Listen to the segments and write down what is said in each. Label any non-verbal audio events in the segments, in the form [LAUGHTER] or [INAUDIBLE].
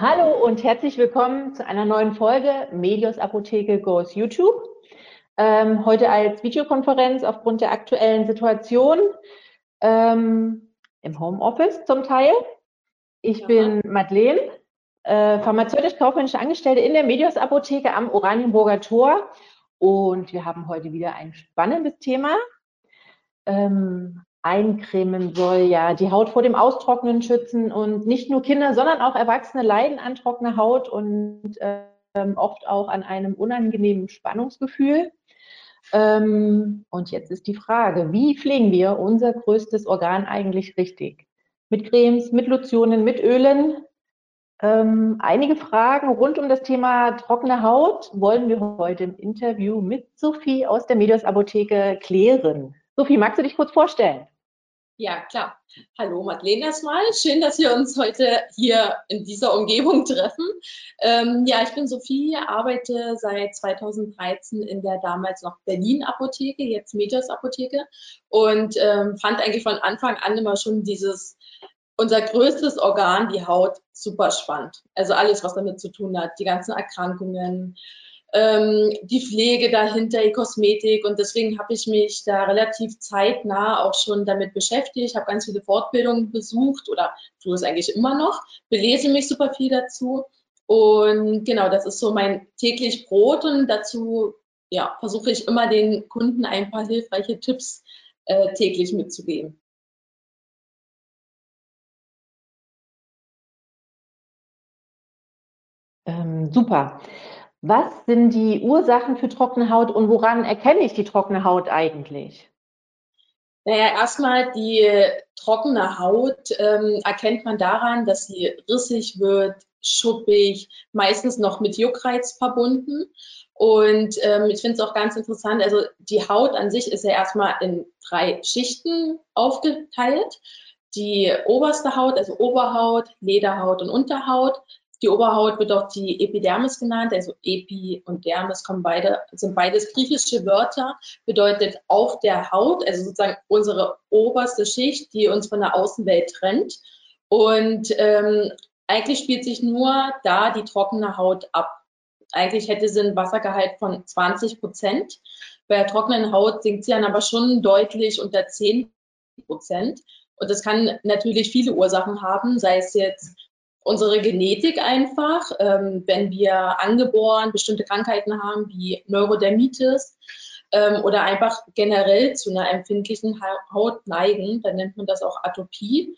Hallo und herzlich willkommen zu einer neuen Folge Medios Apotheke Goes YouTube. Ähm, heute als Videokonferenz aufgrund der aktuellen Situation ähm, im Homeoffice zum Teil. Ich ja. bin Madeleine, äh, pharmazeutisch-kaufmännische Angestellte in der Medios Apotheke am Oranienburger Tor und wir haben heute wieder ein spannendes Thema. Ähm, eincremen soll ja die Haut vor dem Austrocknen schützen und nicht nur Kinder, sondern auch Erwachsene leiden an trockener Haut und ähm, oft auch an einem unangenehmen Spannungsgefühl. Ähm, und jetzt ist die Frage, wie pflegen wir unser größtes Organ eigentlich richtig? Mit Cremes, mit Lotionen, mit Ölen? Ähm, einige Fragen rund um das Thema trockene Haut wollen wir heute im Interview mit Sophie aus der Medios Apotheke klären. Sophie, magst du dich kurz vorstellen? Ja, klar. Hallo Madeleine erstmal. Schön, dass wir uns heute hier in dieser Umgebung [LAUGHS] treffen. Ähm, ja, ich bin Sophie, arbeite seit 2013 in der damals noch Berlin Apotheke, jetzt Medios Apotheke und ähm, fand eigentlich von Anfang an immer schon dieses unser größtes Organ, die Haut, super spannend. Also alles, was damit zu tun hat, die ganzen Erkrankungen, ähm, die Pflege dahinter, die Kosmetik. Und deswegen habe ich mich da relativ zeitnah auch schon damit beschäftigt. Habe ganz viele Fortbildungen besucht oder tue es eigentlich immer noch, belese mich super viel dazu. Und genau, das ist so mein täglich Brot und dazu ja, versuche ich immer den Kunden ein paar hilfreiche Tipps äh, täglich mitzugeben. Ähm, super. Was sind die Ursachen für trockene Haut und woran erkenne ich die trockene Haut eigentlich? Naja, erstmal die trockene Haut ähm, erkennt man daran, dass sie rissig wird, schuppig, meistens noch mit Juckreiz verbunden. Und ähm, ich finde es auch ganz interessant, also die Haut an sich ist ja erstmal in drei Schichten aufgeteilt. Die oberste Haut, also Oberhaut, Lederhaut und Unterhaut, die Oberhaut wird auch die Epidermis genannt, also Epi und Dermis kommen beide, sind beides griechische Wörter, bedeutet auf der Haut, also sozusagen unsere oberste Schicht, die uns von der Außenwelt trennt. Und ähm, eigentlich spielt sich nur da die trockene Haut ab. Eigentlich hätte sie einen Wassergehalt von 20 Prozent. Bei der trockenen Haut sinkt sie dann aber schon deutlich unter 10 Prozent. Und das kann natürlich viele Ursachen haben, sei es jetzt unsere Genetik einfach, ähm, wenn wir angeboren bestimmte Krankheiten haben wie Neurodermitis ähm, oder einfach generell zu einer empfindlichen Haut neigen, dann nennt man das auch Atopie.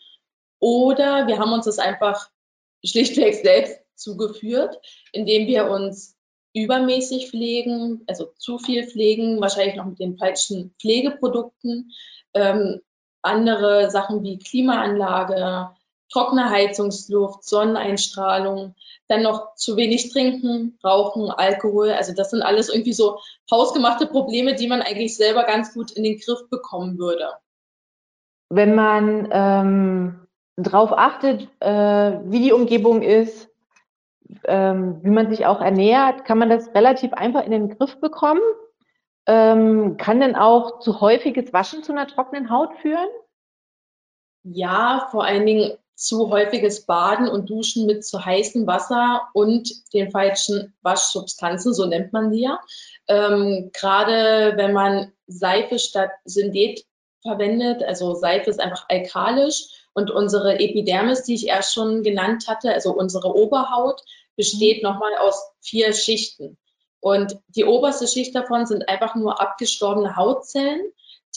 Oder wir haben uns das einfach schlichtweg selbst zugeführt, indem wir uns übermäßig pflegen, also zu viel pflegen, wahrscheinlich noch mit den falschen Pflegeprodukten, ähm, andere Sachen wie Klimaanlage, trockene Heizungsluft, Sonneneinstrahlung, dann noch zu wenig trinken, rauchen, Alkohol. Also das sind alles irgendwie so hausgemachte Probleme, die man eigentlich selber ganz gut in den Griff bekommen würde. Wenn man ähm, darauf achtet, äh, wie die Umgebung ist, ähm, wie man sich auch ernährt, kann man das relativ einfach in den Griff bekommen. Ähm, kann denn auch zu häufiges Waschen zu einer trockenen Haut führen? Ja, vor allen Dingen zu häufiges Baden und Duschen mit zu heißem Wasser und den falschen Waschsubstanzen, so nennt man die ja. Ähm, Gerade wenn man Seife statt Syndet verwendet, also Seife ist einfach alkalisch und unsere Epidermis, die ich erst schon genannt hatte, also unsere Oberhaut, besteht mhm. nochmal aus vier Schichten. Und die oberste Schicht davon sind einfach nur abgestorbene Hautzellen,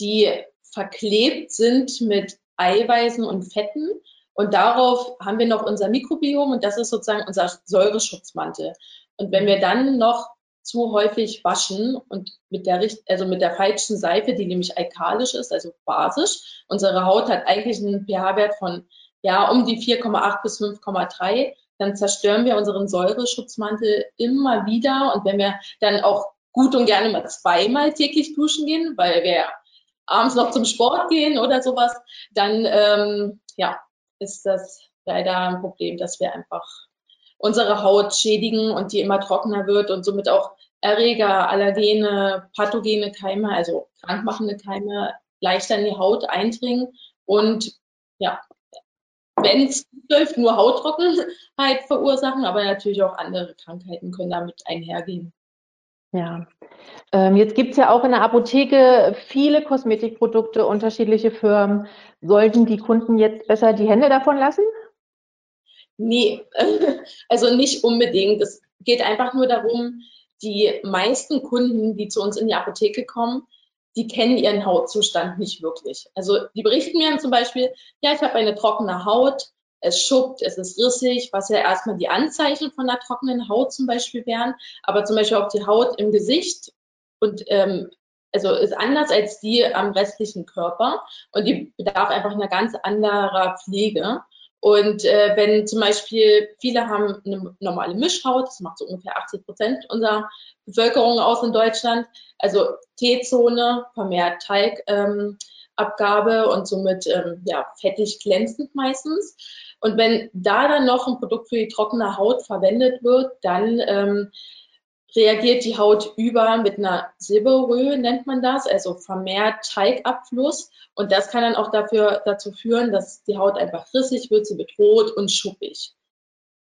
die verklebt sind mit Eiweißen und Fetten und darauf haben wir noch unser Mikrobiom und das ist sozusagen unser Säureschutzmantel. Und wenn wir dann noch zu häufig waschen und mit der, also mit der falschen Seife, die nämlich alkalisch ist, also basisch, unsere Haut hat eigentlich einen pH-Wert von ja um die 4,8 bis 5,3, dann zerstören wir unseren Säureschutzmantel immer wieder. Und wenn wir dann auch gut und gerne mal zweimal täglich duschen gehen, weil wir abends noch zum Sport gehen oder sowas, dann ähm, ja, ist das leider ein Problem, dass wir einfach unsere Haut schädigen und die immer trockener wird und somit auch Erreger, Allergene, pathogene Keime, also krankmachende Keime leichter in die Haut eindringen und ja, wenn es läuft, nur Hauttrockenheit verursachen, aber natürlich auch andere Krankheiten können damit einhergehen. Ja, ähm, jetzt gibt es ja auch in der Apotheke viele Kosmetikprodukte, unterschiedliche Firmen. Sollten die Kunden jetzt besser die Hände davon lassen? Nee, [LAUGHS] also nicht unbedingt. Es geht einfach nur darum, die meisten Kunden, die zu uns in die Apotheke kommen, die kennen ihren Hautzustand nicht wirklich. Also die berichten mir zum Beispiel, ja, ich habe eine trockene Haut, es schuppt, es ist rissig, was ja erstmal die Anzeichen von einer trockenen Haut zum Beispiel wären, aber zum Beispiel auch die Haut im Gesicht und ähm, also ist anders als die am restlichen Körper und die bedarf einfach einer ganz anderer Pflege. Und äh, wenn zum Beispiel viele haben eine normale Mischhaut, das macht so ungefähr 80 Prozent unserer Bevölkerung aus in Deutschland, also T-Zone, vermehrt Teigabgabe ähm, und somit ähm, ja, fettig glänzend meistens. Und wenn da dann noch ein Produkt für die trockene Haut verwendet wird, dann ähm, reagiert die Haut über mit einer Seborrhoe, nennt man das, also vermehrt Teigabfluss. Und das kann dann auch dafür, dazu führen, dass die Haut einfach rissig wird, sie wird rot und schuppig.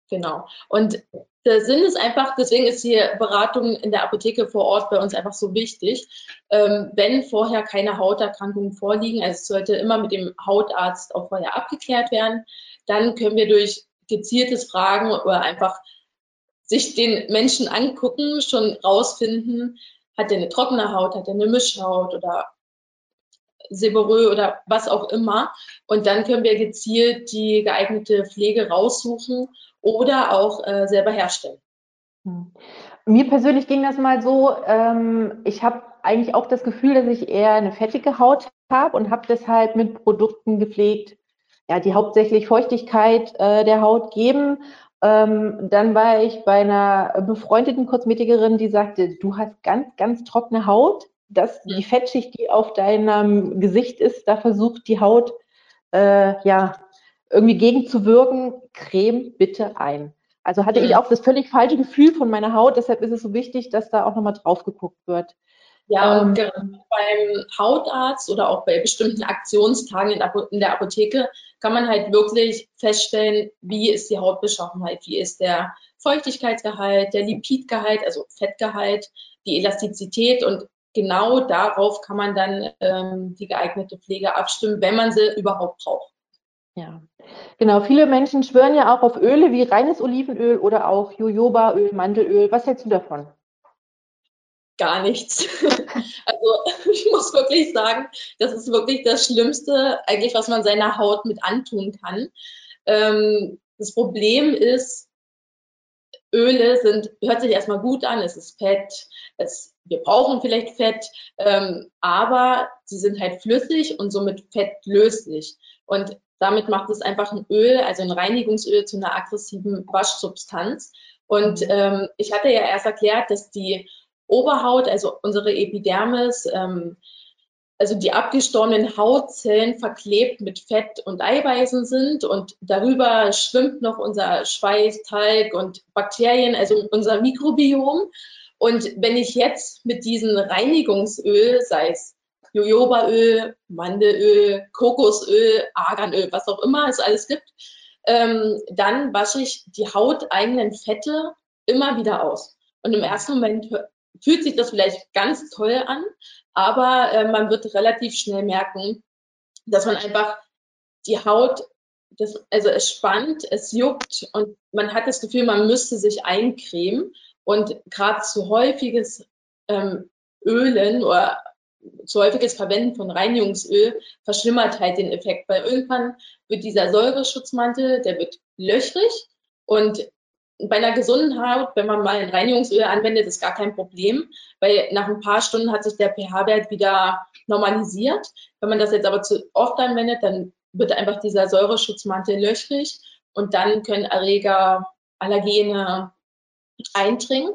Genau. Und der Sinn ist einfach, deswegen ist die Beratung in der Apotheke vor Ort bei uns einfach so wichtig. Ähm, wenn vorher keine Hauterkrankungen vorliegen, also es sollte immer mit dem Hautarzt auch vorher abgeklärt werden, dann können wir durch gezieltes Fragen oder einfach sich den Menschen angucken, schon rausfinden, hat er eine trockene Haut, hat er eine Mischhaut oder Seborrhoe oder was auch immer. Und dann können wir gezielt die geeignete Pflege raussuchen oder auch äh, selber herstellen. Hm. Mir persönlich ging das mal so, ähm, ich habe eigentlich auch das Gefühl, dass ich eher eine fettige Haut habe und habe deshalb mit Produkten gepflegt, ja, die hauptsächlich Feuchtigkeit äh, der Haut geben ähm, dann war ich bei einer befreundeten Kosmetikerin, die sagte, du hast ganz, ganz trockene Haut. Das, die Fettschicht, die auf deinem Gesicht ist, da versucht die Haut äh, ja irgendwie gegenzuwirken. Creme bitte ein. Also hatte ich auch das völlig falsche Gefühl von meiner Haut. Deshalb ist es so wichtig, dass da auch nochmal drauf geguckt wird. Ja, und ähm, beim Hautarzt oder auch bei bestimmten Aktionstagen in der Apotheke kann man halt wirklich feststellen, wie ist die Hautbeschaffenheit, wie ist der Feuchtigkeitsgehalt, der Lipidgehalt, also Fettgehalt, die Elastizität und genau darauf kann man dann ähm, die geeignete Pflege abstimmen, wenn man sie überhaupt braucht. Ja, genau. Viele Menschen schwören ja auch auf Öle wie reines Olivenöl oder auch Jojobaöl, Mandelöl. Was hältst du davon? Gar nichts. [LAUGHS] also ich muss wirklich sagen, das ist wirklich das Schlimmste, eigentlich, was man seiner Haut mit antun kann. Ähm, das Problem ist, Öle sind, hört sich erstmal gut an, es ist Fett, es, wir brauchen vielleicht Fett, ähm, aber sie sind halt flüssig und somit fettlöslich. Und damit macht es einfach ein Öl, also ein Reinigungsöl zu einer aggressiven Waschsubstanz. Und ähm, ich hatte ja erst erklärt, dass die Oberhaut, also unsere Epidermis, ähm, also die abgestorbenen Hautzellen verklebt mit Fett und Eiweißen sind und darüber schwimmt noch unser Schweiß, Talg und Bakterien, also unser Mikrobiom. Und wenn ich jetzt mit diesem Reinigungsöl, sei es Jojobaöl, Mandelöl, Kokosöl, Arganöl, was auch immer es alles gibt, ähm, dann wasche ich die hauteigenen Fette immer wieder aus. Und im ersten Moment fühlt sich das vielleicht ganz toll an, aber äh, man wird relativ schnell merken, dass man einfach die Haut, das, also es spannt, es juckt und man hat das Gefühl, man müsste sich eincremen. Und gerade zu häufiges ähm, Ölen oder zu häufiges Verwenden von Reinigungsöl verschlimmert halt den Effekt, weil irgendwann wird dieser Säureschutzmantel, der wird löchrig und bei einer gesunden Haut, wenn man mal ein Reinigungsöl anwendet, ist gar kein Problem, weil nach ein paar Stunden hat sich der pH-Wert wieder normalisiert. Wenn man das jetzt aber zu oft anwendet, dann wird einfach dieser Säureschutzmantel löchrig und dann können Erreger, Allergene eindringen.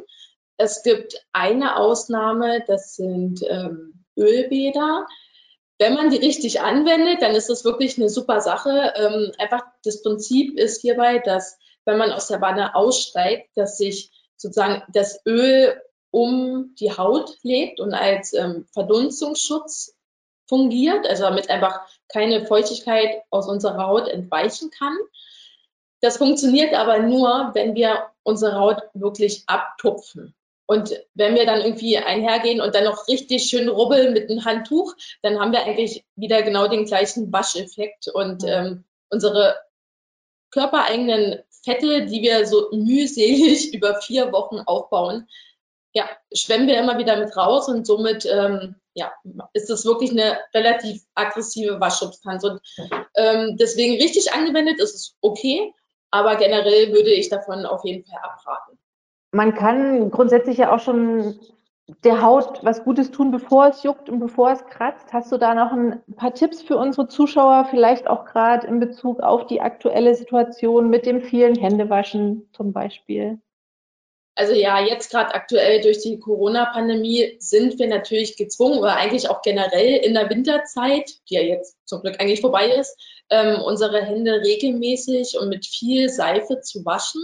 Es gibt eine Ausnahme, das sind ähm, Ölbäder. Wenn man die richtig anwendet, dann ist das wirklich eine super Sache. Ähm, einfach das Prinzip ist hierbei, dass wenn man aus der Wanne aussteigt, dass sich sozusagen das Öl um die Haut legt und als ähm, Verdunstungsschutz fungiert, also damit einfach keine Feuchtigkeit aus unserer Haut entweichen kann. Das funktioniert aber nur, wenn wir unsere Haut wirklich abtupfen. Und wenn wir dann irgendwie einhergehen und dann noch richtig schön rubbeln mit einem Handtuch, dann haben wir eigentlich wieder genau den gleichen Wascheffekt. Und ähm, unsere körpereigenen Fette, die wir so mühselig [LAUGHS] über vier Wochen aufbauen, ja, schwemmen wir immer wieder mit raus und somit ähm, ja, ist es wirklich eine relativ aggressive Waschsubstanz. Und ähm, deswegen richtig angewendet ist es okay, aber generell würde ich davon auf jeden Fall abraten man kann grundsätzlich ja auch schon der Haut was Gutes tun, bevor es juckt und bevor es kratzt. Hast du da noch ein paar Tipps für unsere Zuschauer, vielleicht auch gerade in Bezug auf die aktuelle Situation mit dem vielen Händewaschen zum Beispiel? Also ja, jetzt gerade aktuell durch die Corona-Pandemie sind wir natürlich gezwungen oder eigentlich auch generell in der Winterzeit, die ja jetzt zum Glück eigentlich vorbei ist, ähm, unsere Hände regelmäßig und mit viel Seife zu waschen.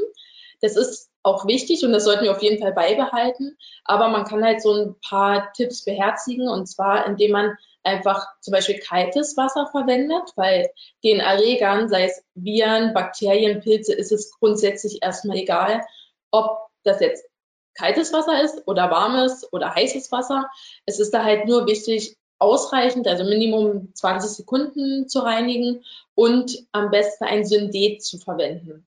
Das ist auch wichtig und das sollten wir auf jeden Fall beibehalten. Aber man kann halt so ein paar Tipps beherzigen und zwar, indem man einfach zum Beispiel kaltes Wasser verwendet, weil den Erregern, sei es Viren, Bakterien, Pilze, ist es grundsätzlich erstmal egal, ob das jetzt kaltes Wasser ist oder warmes oder heißes Wasser. Es ist da halt nur wichtig, ausreichend, also Minimum 20 Sekunden zu reinigen und am besten ein Syndet zu verwenden.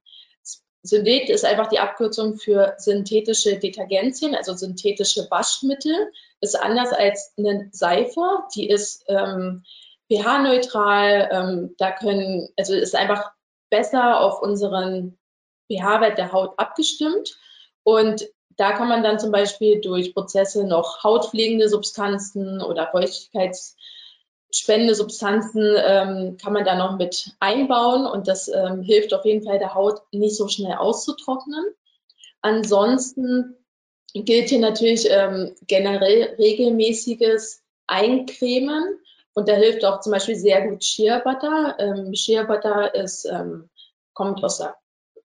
Syndet ist einfach die Abkürzung für synthetische Detergenzien, also synthetische Waschmittel. Ist anders als eine Seife, die ist ähm, pH-neutral. Ähm, da können, also ist einfach besser auf unseren pH-Wert der Haut abgestimmt. Und da kann man dann zum Beispiel durch Prozesse noch hautpflegende Substanzen oder Feuchtigkeits spendende Substanzen ähm, kann man da noch mit einbauen und das ähm, hilft auf jeden Fall der Haut nicht so schnell auszutrocknen. Ansonsten gilt hier natürlich ähm, generell regelmäßiges Eincremen und da hilft auch zum Beispiel sehr gut Shea Butter. Ähm, Shea Butter ist, ähm, kommt aus der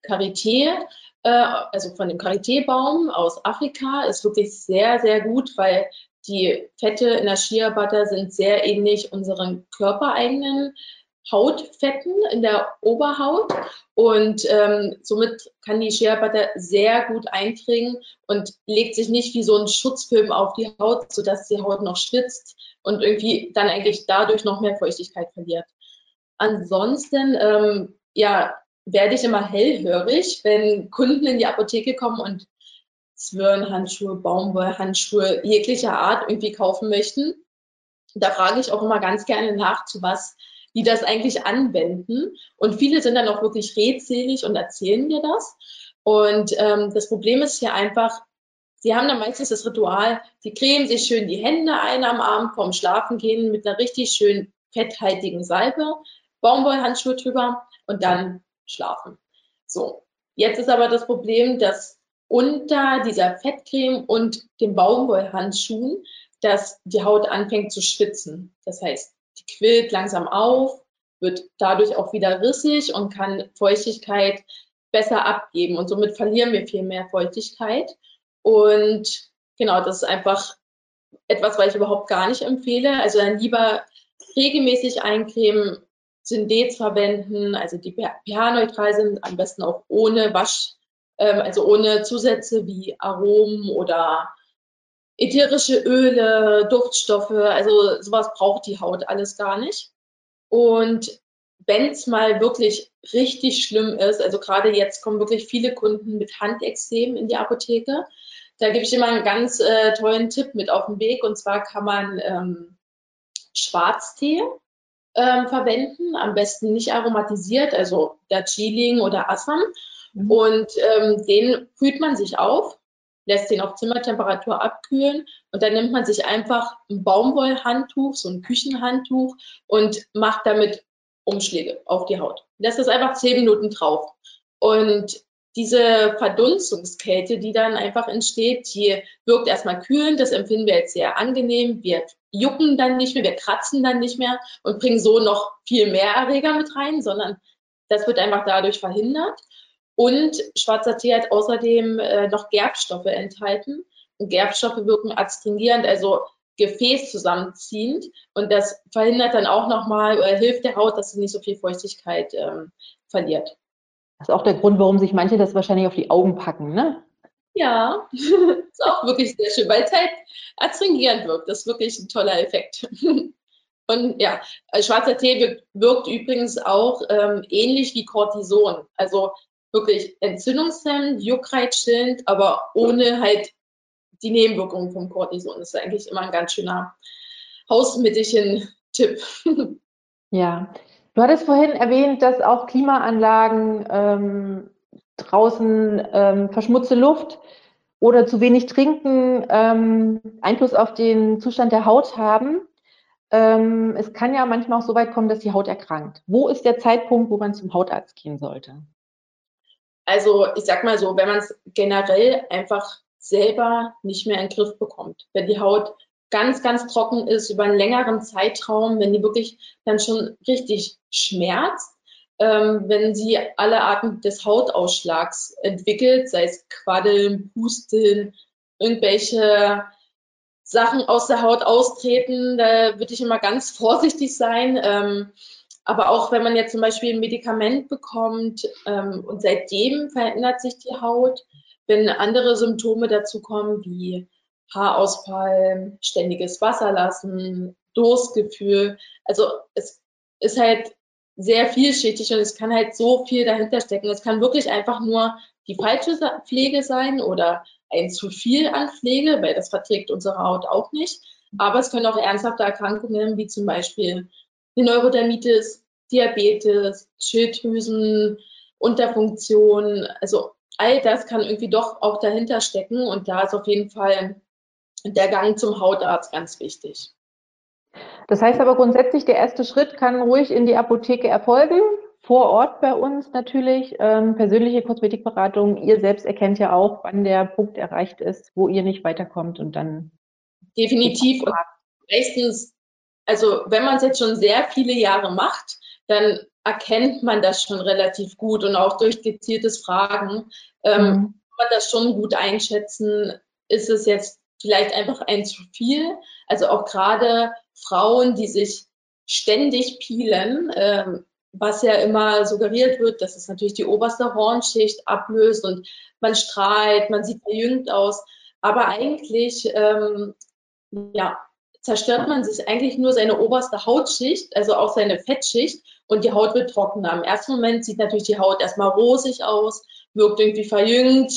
Karité, äh, also von dem Karité-Baum aus Afrika, ist wirklich sehr, sehr gut, weil die Fette in der Shea Butter sind sehr ähnlich unseren körpereigenen Hautfetten in der Oberhaut und ähm, somit kann die Shea Butter sehr gut eindringen und legt sich nicht wie so ein Schutzfilm auf die Haut, sodass die Haut noch schwitzt und irgendwie dann eigentlich dadurch noch mehr Feuchtigkeit verliert. Ansonsten, ähm, ja, werde ich immer hellhörig, wenn Kunden in die Apotheke kommen und Zwirnhandschuhe, Baumwollhandschuhe jeglicher Art irgendwie kaufen möchten. Da frage ich auch immer ganz gerne nach, zu was die das eigentlich anwenden. Und viele sind dann auch wirklich redselig und erzählen mir das. Und ähm, das Problem ist hier einfach, sie haben dann meistens das Ritual, sie cremen sich schön die Hände ein am Abend vorm Schlafengehen mit einer richtig schön fetthaltigen Salbe, Baumwollhandschuhe drüber und dann schlafen. So. Jetzt ist aber das Problem, dass unter dieser Fettcreme und den Baumwollhandschuhen, dass die Haut anfängt zu schwitzen. Das heißt, die quillt langsam auf, wird dadurch auch wieder rissig und kann Feuchtigkeit besser abgeben. Und somit verlieren wir viel mehr Feuchtigkeit. Und genau, das ist einfach etwas, was ich überhaupt gar nicht empfehle. Also dann lieber regelmäßig eincremen, Syndets verwenden, also die pH-neutral sind, am besten auch ohne Wasch, ähm, also ohne Zusätze wie Aromen oder ätherische Öle, Duftstoffe, also sowas braucht die Haut alles gar nicht. Und wenn es mal wirklich richtig schlimm ist, also gerade jetzt kommen wirklich viele Kunden mit Handexem in die Apotheke, da gebe ich immer einen ganz äh, tollen Tipp mit auf den Weg. Und zwar kann man ähm, Schwarztee ähm, verwenden, am besten nicht aromatisiert, also der Chiling oder Assam, Mhm. Und ähm, den kühlt man sich auf, lässt den auf Zimmertemperatur abkühlen und dann nimmt man sich einfach ein Baumwollhandtuch, so ein Küchenhandtuch und macht damit Umschläge auf die Haut. Lässt das einfach zehn Minuten drauf. Und diese Verdunstungskälte, die dann einfach entsteht, die wirkt erstmal kühlend, das empfinden wir jetzt sehr angenehm. Wir jucken dann nicht mehr, wir kratzen dann nicht mehr und bringen so noch viel mehr Erreger mit rein, sondern das wird einfach dadurch verhindert. Und schwarzer Tee hat außerdem äh, noch Gerbstoffe enthalten. Und Gerbstoffe wirken adstringierend, also Gefäß zusammenziehend und das verhindert dann auch nochmal oder hilft der Haut, dass sie nicht so viel Feuchtigkeit ähm, verliert. Das ist auch der Grund, warum sich manche das wahrscheinlich auf die Augen packen, ne? Ja, [LAUGHS] ist auch wirklich sehr schön, weil es halt astringierend wirkt. Das ist wirklich ein toller Effekt. [LAUGHS] Und ja, schwarzer Tee wirkt übrigens auch ähm, ähnlich wie Cortison. Also wirklich entzündungshemmend, juckreizstillend, aber ohne halt die Nebenwirkungen vom Cortison. Das ist eigentlich immer ein ganz schöner Hausmittelchen-Tipp. [LAUGHS] Ja, du hattest vorhin erwähnt, dass auch Klimaanlagen ähm, draußen ähm, verschmutzte Luft oder zu wenig Trinken ähm, Einfluss auf den Zustand der Haut haben. Ähm, es kann ja manchmal auch so weit kommen, dass die Haut erkrankt. Wo ist der Zeitpunkt, wo man zum Hautarzt gehen sollte? Also ich sag mal so, wenn man es generell einfach selber nicht mehr in den Griff bekommt. Wenn die Haut ganz, ganz trocken ist über einen längeren Zeitraum, wenn die wirklich dann schon richtig schmerzt, ähm, wenn sie alle Arten des Hautausschlags entwickelt, sei es Quaddeln, Pusteln, irgendwelche Sachen aus der Haut austreten, da würde ich immer ganz vorsichtig sein. Ähm, aber auch wenn man jetzt zum Beispiel ein Medikament bekommt ähm, und seitdem verändert sich die Haut, wenn andere Symptome dazu kommen, wie Haarausfall, ständiges Wasserlassen, Durstgefühl. Also es ist halt sehr vielschichtig und es kann halt so viel dahinter stecken. Es kann wirklich einfach nur die falsche Pflege sein oder ein zu viel an Pflege, weil das verträgt unsere Haut auch nicht. Aber es können auch ernsthafte Erkrankungen wie zum Beispiel die Neurodermitis, Diabetes, Schilddrüsen, Unterfunktion, also all das kann irgendwie doch auch dahinter stecken und da ist auf jeden Fall der Gang zum Hautarzt ganz wichtig. Das heißt aber grundsätzlich, der erste Schritt kann ruhig in die Apotheke erfolgen, vor Ort bei uns natürlich, ähm, persönliche Kosmetikberatung. Ihr selbst erkennt ja auch, wann der Punkt erreicht ist, wo ihr nicht weiterkommt und dann. Definitiv. Und meistens, also wenn man es jetzt schon sehr viele Jahre macht, dann erkennt man das schon relativ gut und auch durch gezieltes Fragen ähm, mhm. kann man das schon gut einschätzen. Ist es jetzt vielleicht einfach ein zu viel? Also auch gerade Frauen, die sich ständig peelen, ähm, was ja immer suggeriert wird, dass es natürlich die oberste Hornschicht ablöst und man strahlt, man sieht verjüngt aus. Aber eigentlich, ähm, ja, zerstört man sich eigentlich nur seine oberste Hautschicht, also auch seine Fettschicht und die Haut wird trockener. Im ersten Moment sieht natürlich die Haut erstmal rosig aus, wirkt irgendwie verjüngt.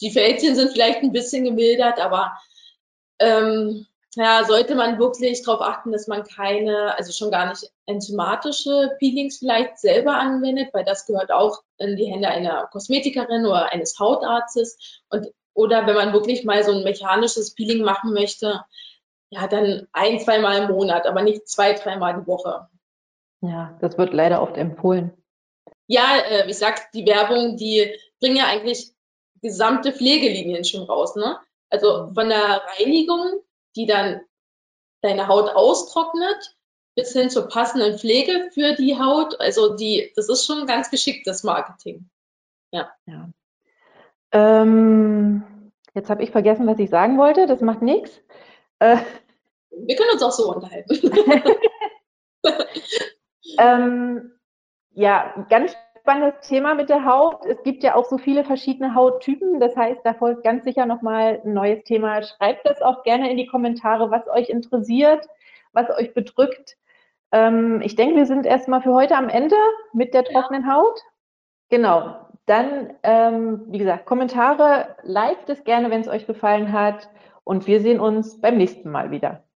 Die Fältchen sind vielleicht ein bisschen gemildert, aber ähm, ja, sollte man wirklich darauf achten, dass man keine, also schon gar nicht enzymatische Peelings vielleicht selber anwendet, weil das gehört auch in die Hände einer Kosmetikerin oder eines Hautarztes. Und, oder wenn man wirklich mal so ein mechanisches Peeling machen möchte, ja, dann ein, zweimal im Monat, aber nicht zwei, dreimal die Woche. Ja, das wird leider oft empfohlen. Ja, äh, ich sag, die Werbung, die bringen ja eigentlich gesamte Pflegelinien schon raus, ne? Also von der Reinigung, die dann deine Haut austrocknet, bis hin zur passenden Pflege für die Haut. Also die, das ist schon ganz geschicktes Marketing. Ja. ja. Ähm, jetzt habe ich vergessen, was ich sagen wollte. Das macht nichts. Äh, Wir können uns auch so unterhalten. [LAUGHS] Ähm, ja, ganz spannendes Thema mit der Haut. Es gibt ja auch so viele verschiedene Hauttypen. Das heißt, da folgt ganz sicher nochmal ein neues Thema. Schreibt das auch gerne in die Kommentare, was euch interessiert, was euch bedrückt. Ähm, ich denke, wir sind erstmal für heute am Ende mit der trockenen ja. Haut. Genau. Dann, ähm, wie gesagt, Kommentare, liked es gerne, wenn es euch gefallen hat. Und wir sehen uns beim nächsten Mal wieder.